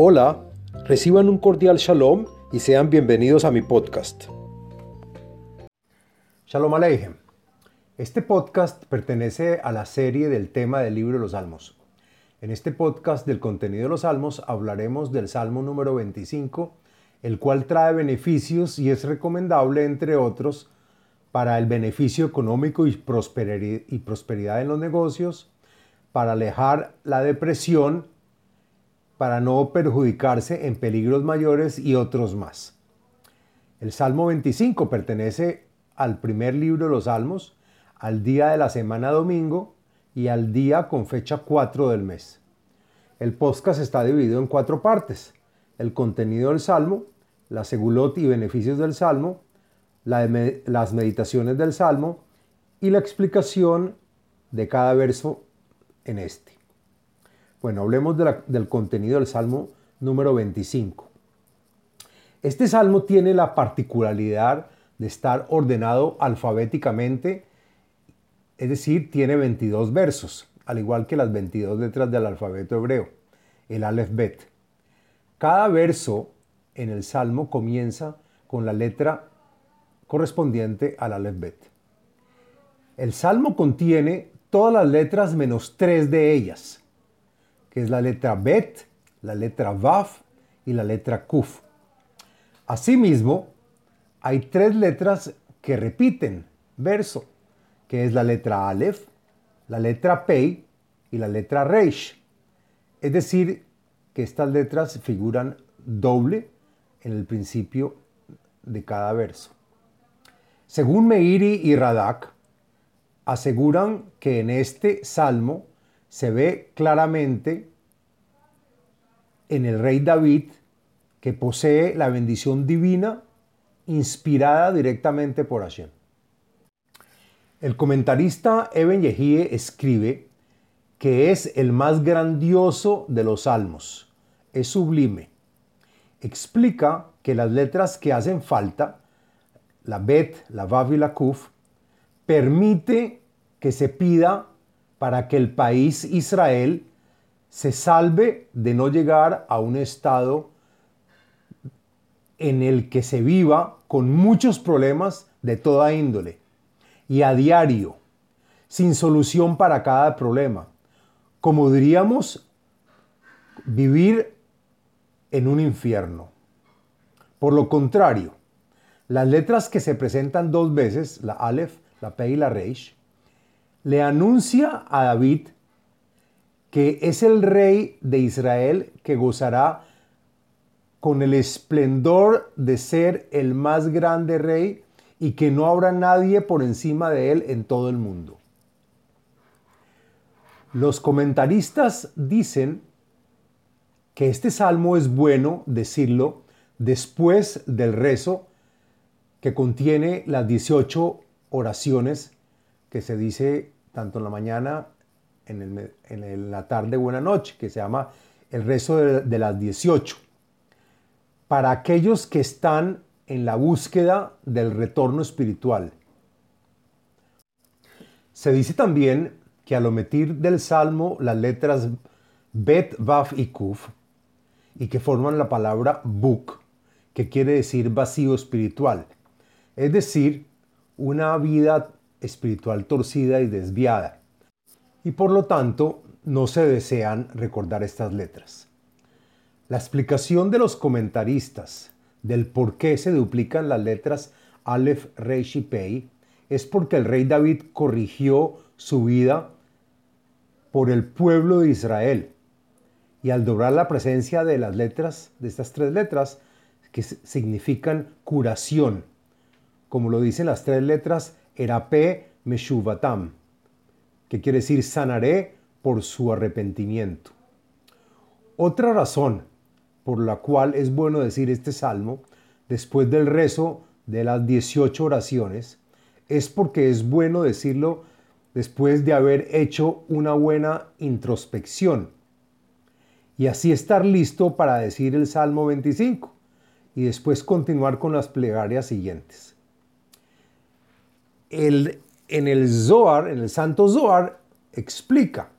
Hola, reciban un cordial shalom y sean bienvenidos a mi podcast. Shalom Aleichem. Este podcast pertenece a la serie del tema del libro de los Salmos. En este podcast del contenido de los Salmos hablaremos del Salmo número 25, el cual trae beneficios y es recomendable, entre otros, para el beneficio económico y prosperidad en los negocios, para alejar la depresión para no perjudicarse en peligros mayores y otros más. El Salmo 25 pertenece al primer libro de los Salmos, al día de la semana domingo y al día con fecha 4 del mes. El podcast está dividido en cuatro partes. El contenido del Salmo, la segulot y beneficios del Salmo, las meditaciones del Salmo y la explicación de cada verso en este. Bueno, hablemos del contenido del Salmo número 25. Este salmo tiene la particularidad de estar ordenado alfabéticamente, es decir, tiene 22 versos, al igual que las 22 letras del alfabeto hebreo, el Aleph Bet. Cada verso en el salmo comienza con la letra correspondiente al Aleph Bet. El salmo contiene todas las letras menos tres de ellas que es la letra Bet, la letra Vaf y la letra Kuf. Asimismo, hay tres letras que repiten verso, que es la letra Aleph, la letra Pei y la letra Reish. Es decir, que estas letras figuran doble en el principio de cada verso. Según Meiri y Radak, aseguran que en este salmo se ve claramente en el rey David que posee la bendición divina inspirada directamente por Hashem. El comentarista Eben Yehie escribe que es el más grandioso de los salmos, es sublime. Explica que las letras que hacen falta, la Bet, la Vav y la Kuf, permite que se pida para que el país Israel se salve de no llegar a un estado en el que se viva con muchos problemas de toda índole y a diario, sin solución para cada problema. Como diríamos, vivir en un infierno. Por lo contrario, las letras que se presentan dos veces, la Aleph, la Pe y la Reish, le anuncia a David que es el rey de Israel que gozará con el esplendor de ser el más grande rey y que no habrá nadie por encima de él en todo el mundo. Los comentaristas dicen que este salmo es bueno decirlo después del rezo que contiene las 18 oraciones que se dice tanto en la mañana, en, en la tarde, buena noche, que se llama el rezo de, de las 18. Para aquellos que están en la búsqueda del retorno espiritual. Se dice también que al omitir del salmo las letras Bet, Vaf y Kuf, y que forman la palabra Buk, que quiere decir vacío espiritual, es decir, una vida espiritual torcida y desviada, y por lo tanto no se desean recordar estas letras. La explicación de los comentaristas del por qué se duplican las letras Aleph, Reish y Pei es porque el rey David corrigió su vida por el pueblo de Israel. Y al doblar la presencia de las letras, de estas tres letras, que significan curación, como lo dicen las tres letras Erape Meshuvatam, que quiere decir sanaré por su arrepentimiento. Otra razón por la cual es bueno decir este salmo después del rezo de las 18 oraciones es porque es bueno decirlo después de haber hecho una buena introspección y así estar listo para decir el Salmo 25 y después continuar con las plegarias siguientes en el Zohar, en el Santo Zohar, explica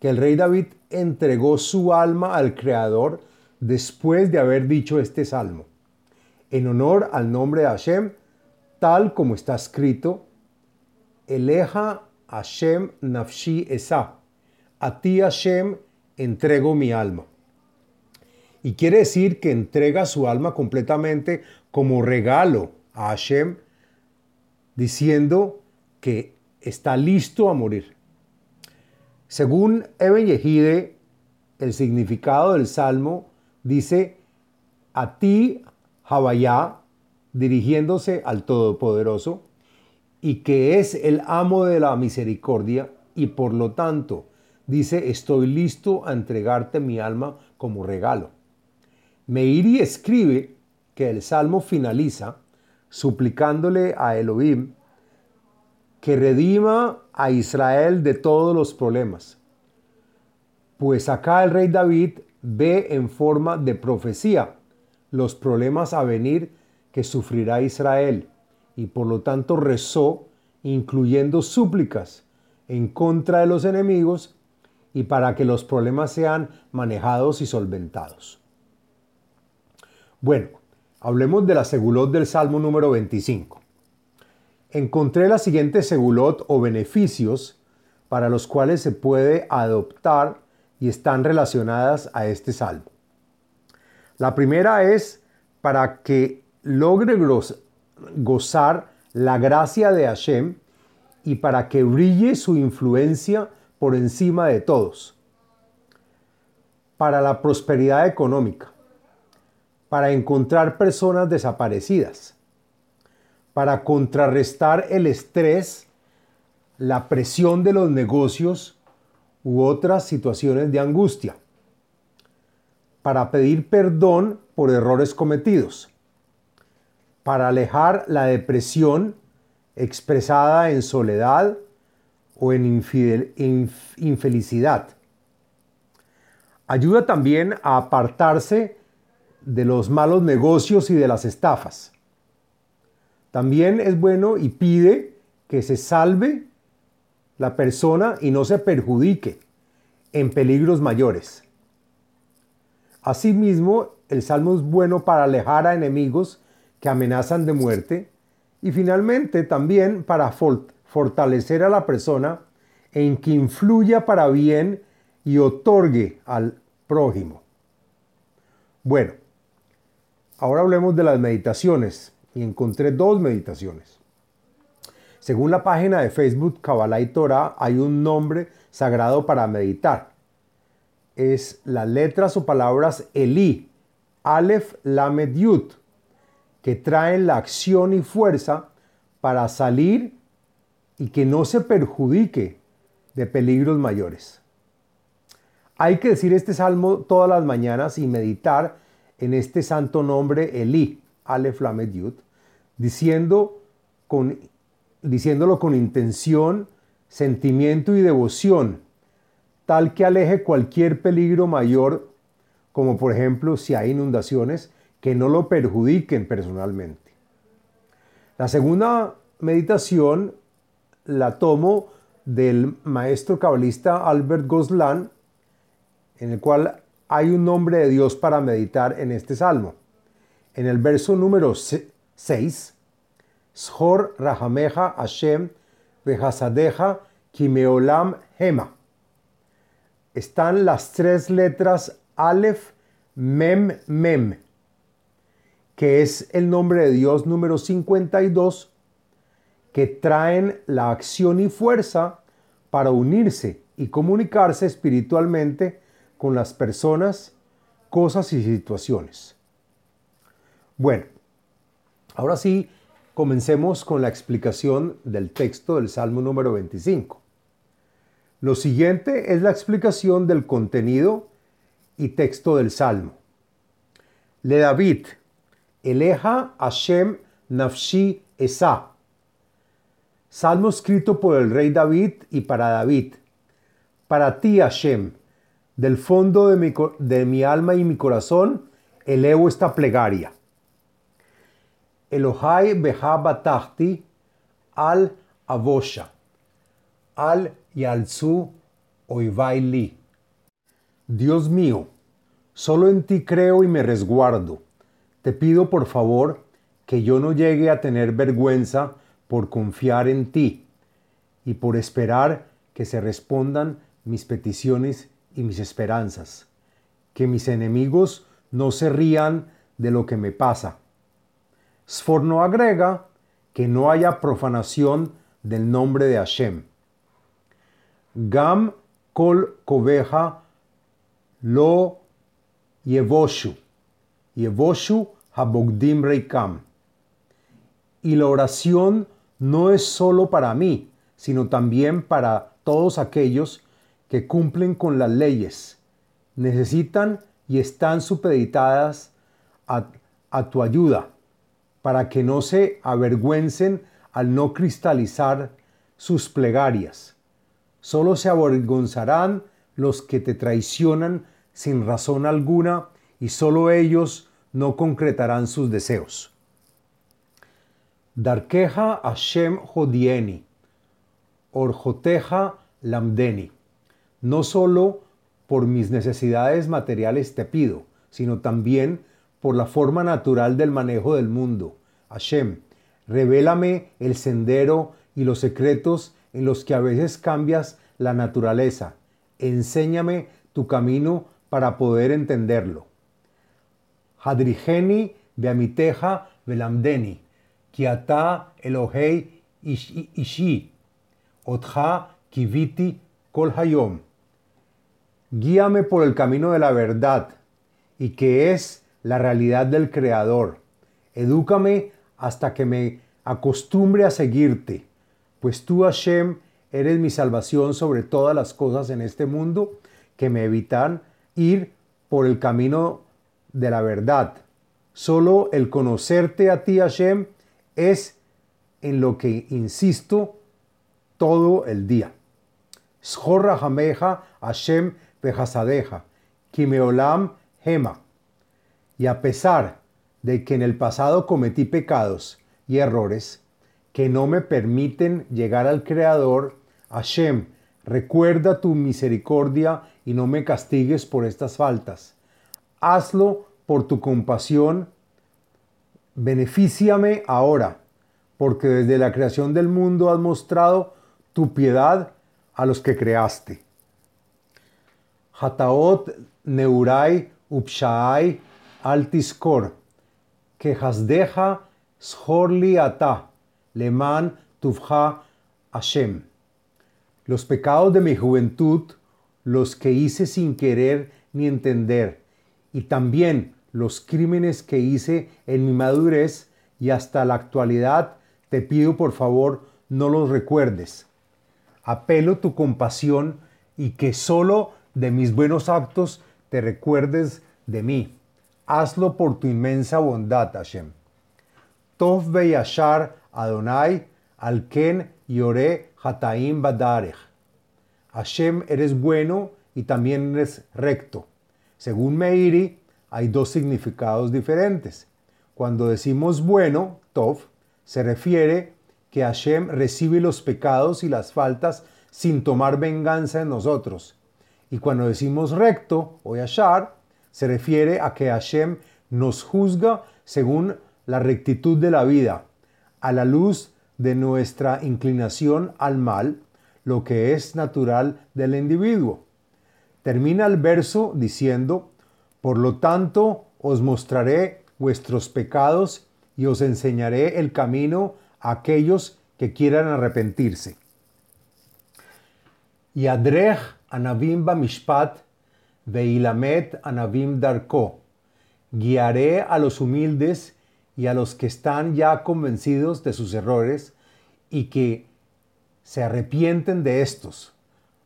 que el rey David entregó su alma al Creador después de haber dicho este salmo, en honor al nombre de Hashem, tal como está escrito, Eleja Hashem Nafshi Esa, a ti Hashem entrego mi alma. Y quiere decir que entrega su alma completamente como regalo a Hashem, diciendo que está listo a morir. Según Eben Yehide, el significado del salmo dice, a ti, Javayá, dirigiéndose al Todopoderoso, y que es el amo de la misericordia, y por lo tanto dice, estoy listo a entregarte mi alma como regalo. Meiri escribe que el salmo finaliza suplicándole a Elohim que redima a Israel de todos los problemas. Pues acá el rey David ve en forma de profecía los problemas a venir que sufrirá Israel y por lo tanto rezó incluyendo súplicas en contra de los enemigos y para que los problemas sean manejados y solventados. Bueno, hablemos de la segulot del Salmo número 25. Encontré la siguiente segulot o beneficios para los cuales se puede adoptar y están relacionadas a este salmo. La primera es para que logre gozar la gracia de Hashem y para que brille su influencia por encima de todos. Para la prosperidad económica. Para encontrar personas desaparecidas. Para contrarrestar el estrés, la presión de los negocios u otras situaciones de angustia. Para pedir perdón por errores cometidos. Para alejar la depresión expresada en soledad o en infelicidad. Ayuda también a apartarse de los malos negocios y de las estafas. También es bueno y pide que se salve la persona y no se perjudique en peligros mayores. Asimismo, el salmo es bueno para alejar a enemigos que amenazan de muerte y finalmente también para fortalecer a la persona en que influya para bien y otorgue al prójimo. Bueno, ahora hablemos de las meditaciones y encontré dos meditaciones. Según la página de Facebook Kabbalah y Torah, hay un nombre sagrado para meditar. Es las letras o palabras Eli, Aleph, Lamed, Yud, que traen la acción y fuerza para salir y que no se perjudique de peligros mayores. Hay que decir este salmo todas las mañanas y meditar en este santo nombre Eli, Aleph, Lamed, Yud, diciendo con diciéndolo con intención, sentimiento y devoción, tal que aleje cualquier peligro mayor, como por ejemplo si hay inundaciones, que no lo perjudiquen personalmente. La segunda meditación la tomo del maestro cabalista Albert Goslan, en el cual hay un nombre de Dios para meditar en este salmo. En el verso número 6 Shor Rahameja Hashem Vehasadeja Kimeolam Hema. Están las tres letras Aleph Mem Mem, que es el nombre de Dios número 52, que traen la acción y fuerza para unirse y comunicarse espiritualmente con las personas, cosas y situaciones. Bueno, ahora sí, Comencemos con la explicación del texto del Salmo número 25. Lo siguiente es la explicación del contenido y texto del Salmo. Le David, Eleja Hashem Nafshi Esa. Salmo escrito por el rey David y para David. Para ti, Hashem, del fondo de mi, alma y mi corazón, elevo esta plegaria. Elohai Beha al Avosha, al Yalzu Oivaili. Dios mío, Solo en ti creo y me resguardo. Te pido por favor que yo no llegue a tener vergüenza por confiar en ti y por esperar que se respondan mis peticiones y mis esperanzas. Que mis enemigos no se rían de lo que me pasa. Sforno agrega que no haya profanación del nombre de Hashem. Gam kol koveja lo yevoshu. Yevoshu habogdim reikam. Y la oración no es solo para mí, sino también para todos aquellos que cumplen con las leyes, necesitan y están supeditadas a, tu ayuda, para que no se avergüencen al no cristalizar sus plegarias. Solo se avergonzarán los que te traicionan sin razón alguna y solo ellos no concretarán sus deseos. Darkeja Hashem Jodieni, Orjoteja Lamdeni. No solo por mis necesidades materiales te pido, sino también por la forma natural del manejo del mundo. Hashem, revélame el sendero y los secretos en los que a veces cambias la naturaleza. Enséñame tu camino para poder entenderlo. Hadrigeni beamiteja velamdeni Kiata Elohei Ishi, Otja Kiviti Kol Hayom. Guíame por el camino de la verdad y que es la realidad del Creador. Edúcame hasta que me acostumbre a seguirte, pues tú, Hashem, eres mi salvación sobre todas las cosas en este mundo que me evitan ir por el camino de la verdad. Solo el conocerte a ti, Hashem, es en lo que insisto todo el día. Shorra Hashem Behasadeja, Kimeolam Hema. Y a pesar de que en el pasado cometí pecados y errores que no me permiten llegar al Creador, Hashem, recuerda tu misericordia y no me castigues por estas faltas. Hazlo por tu compasión Benefíciame ahora, porque desde la creación del mundo has mostrado tu piedad a los que creaste. Neurai upshaai altiskor, que hasdeja shorli ata, leman tuvha Hashem. Los pecados de mi juventud, los que hice sin querer ni entender, y también los crímenes que hice en mi madurez y hasta la actualidad, te pido por favor no los recuerdes. Apelo tu compasión y que solo de mis buenos actos te recuerdes de mí. Hazlo por tu inmensa bondad, Hashem. Tov Adonai alken yore hataim badarech. Hashem, eres bueno y también eres recto. Según Meiri, hay dos significados diferentes. Cuando decimos bueno, Tov, se refiere que Hashem recibe los pecados y las faltas sin tomar venganza en nosotros. Y cuando decimos recto o yashar, se refiere a que Hashem nos juzga según la rectitud de la vida, a la luz de nuestra inclinación al mal, lo que es natural del individuo. Termina el verso diciendo, por lo tanto, os mostraré vuestros pecados y os enseñaré el camino a aquellos que quieran arrepentirse. Y adrej anavim mishpat veilamet anavim darko. Guiaré a los humildes y a los que están ya convencidos de sus errores y que se arrepienten de estos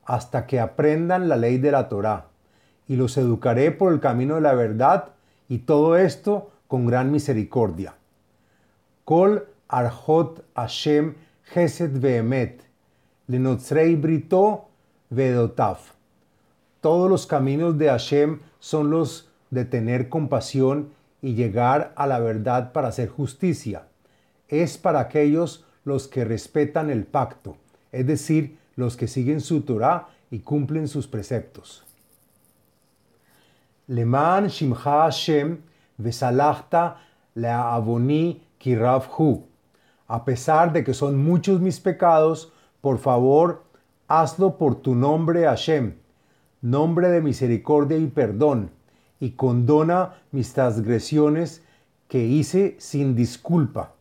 hasta que aprendan la ley de la Torá y los educaré por el camino de la verdad y todo esto con gran misericordia. Kol arhot Hashem Gesed Vehemet, Lenotzrei Brito Vedotaf. Todos los caminos de Hashem son los de tener compasión y llegar a la verdad para hacer justicia. Es para aquellos los que respetan el pacto, es decir, los que siguen su Torah y cumplen sus preceptos. Leman Shimcha Hashem Vesalachta Leavoni Kirav Hu. A pesar de que son muchos mis pecados, por favor, hazlo por tu nombre Hashem, nombre de misericordia y perdón, y condona mis transgresiones que hice sin disculpa,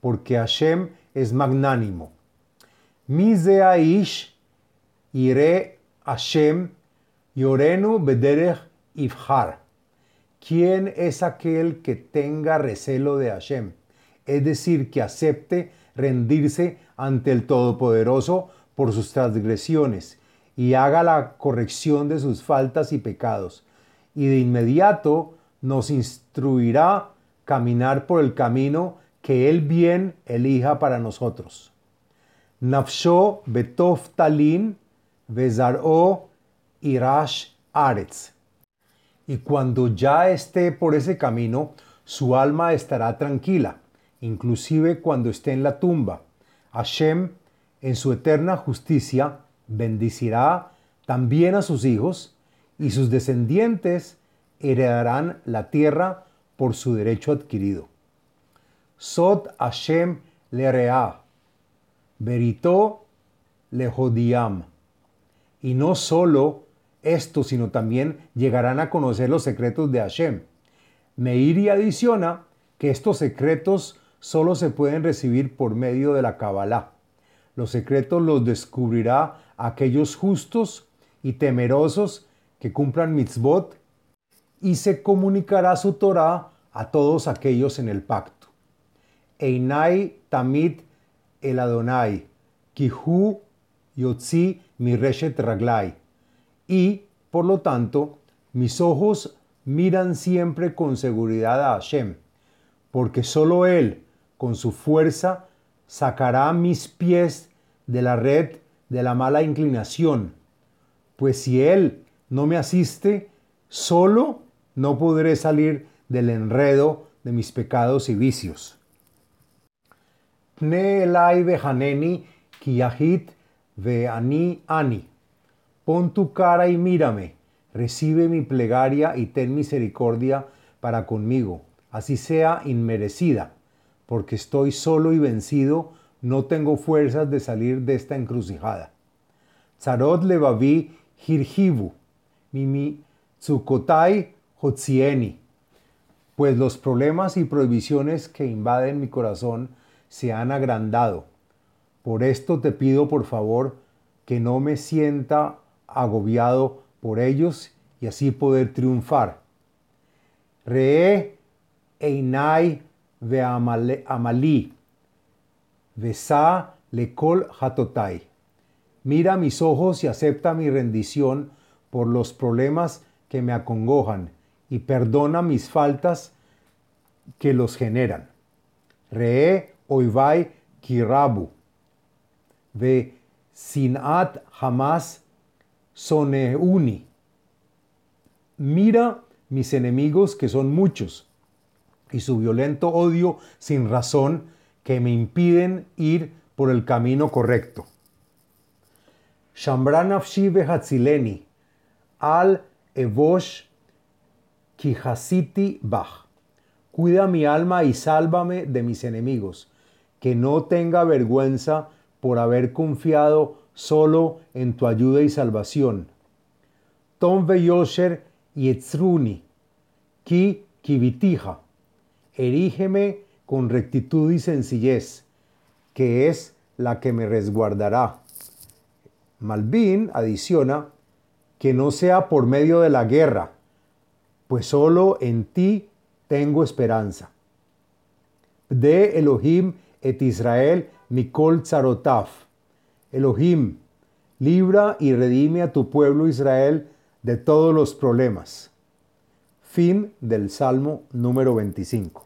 porque Hashem es magnánimo. Aish ire Hashem yorenu bederech ifhar. ¿Quién es aquel que tenga recelo de Hashem? Es decir, que acepte rendirse ante el Todopoderoso por sus transgresiones y haga la corrección de sus faltas y pecados. Y de inmediato nos instruirá caminar por el camino que Él bien elija para nosotros. Nafsho betof talin irash aretz. Y cuando ya esté por ese camino, su alma estará tranquila, inclusive cuando esté en la tumba. Hashem, en su eterna justicia, bendicirá también a sus hijos y sus descendientes heredarán la tierra por su derecho adquirido. Sot Hashem lerea, verito lehodiam. Y no solo esto, sino también llegarán a conocer los secretos de Hashem. Meiri adiciona que estos secretos solo se pueden recibir por medio de la Kabbalah. Los secretos los descubrirá aquellos justos y temerosos que cumplan mitzvot y se comunicará su Torah a todos aquellos en el pacto. Einai tamid el Adonai, kihu yotzi mi reshet raglai. Y, por lo tanto, mis ojos miran siempre con seguridad a Hashem, porque solo Él, con su fuerza, sacará mis pies de la red de la mala inclinación, pues si Él no me asiste, solo no podré salir del enredo de mis pecados y vicios. Ani ani. Pon tu cara y mírame, recibe mi plegaria y ten misericordia para conmigo, así sea inmerecida, porque estoy solo y vencido, no tengo fuerzas de salir de esta encrucijada. Tzarot levavi hirhivu, mimi tsukotai hotzieni, pues los problemas y prohibiciones que invaden mi corazón se han agrandado. Por esto te pido por favor que no me sienta agobiado por ellos y así poder triunfar. Re einai ve amali, vesa lekol hatotai. Mira mis ojos y acepta mi rendición por los problemas que me acongojan y perdona mis faltas que los generan. Re oivai kirabu. Ve sinat jamás Soneuni. Mira mis enemigos que son muchos y su violento odio sin razón que me impiden ir por el camino correcto. Shambranafshi Hatzileni al Evosh Kihasiti Bach. Cuida mi alma y sálvame de mis enemigos, que no tenga vergüenza por haber confiado solo en tu ayuda y salvación. Tom Yosher Yetzruni, Ki Kivitija, erígeme con rectitud y sencillez, que es la que me resguardará. Malvin adiciona que no sea por medio de la guerra, pues solo en ti tengo esperanza. De Elohim et Israel Mikol Tzarotaf Elohim, libra y redime a tu pueblo Israel de todos los problemas. Fin del Salmo número 25.